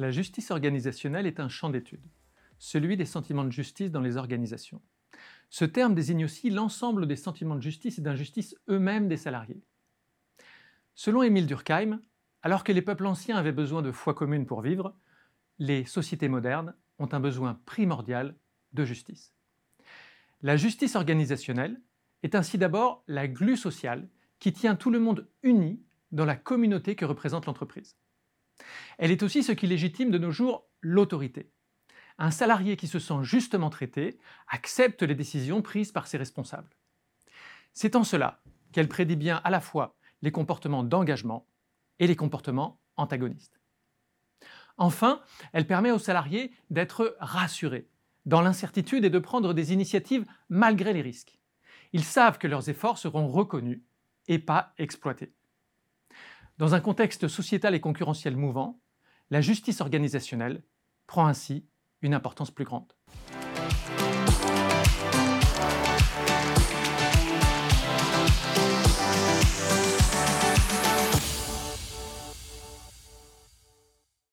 La justice organisationnelle est un champ d'étude, celui des sentiments de justice dans les organisations. Ce terme désigne aussi l'ensemble des sentiments de justice et d'injustice eux-mêmes des salariés. Selon Émile Durkheim, alors que les peuples anciens avaient besoin de foi commune pour vivre, les sociétés modernes ont un besoin primordial de justice. La justice organisationnelle est ainsi d'abord la glue sociale qui tient tout le monde uni dans la communauté que représente l'entreprise. Elle est aussi ce qui légitime de nos jours l'autorité. Un salarié qui se sent justement traité accepte les décisions prises par ses responsables. C'est en cela qu'elle prédit bien à la fois les comportements d'engagement et les comportements antagonistes. Enfin, elle permet aux salariés d'être rassurés dans l'incertitude et de prendre des initiatives malgré les risques. Ils savent que leurs efforts seront reconnus et pas exploités. Dans un contexte sociétal et concurrentiel mouvant, la justice organisationnelle prend ainsi une importance plus grande.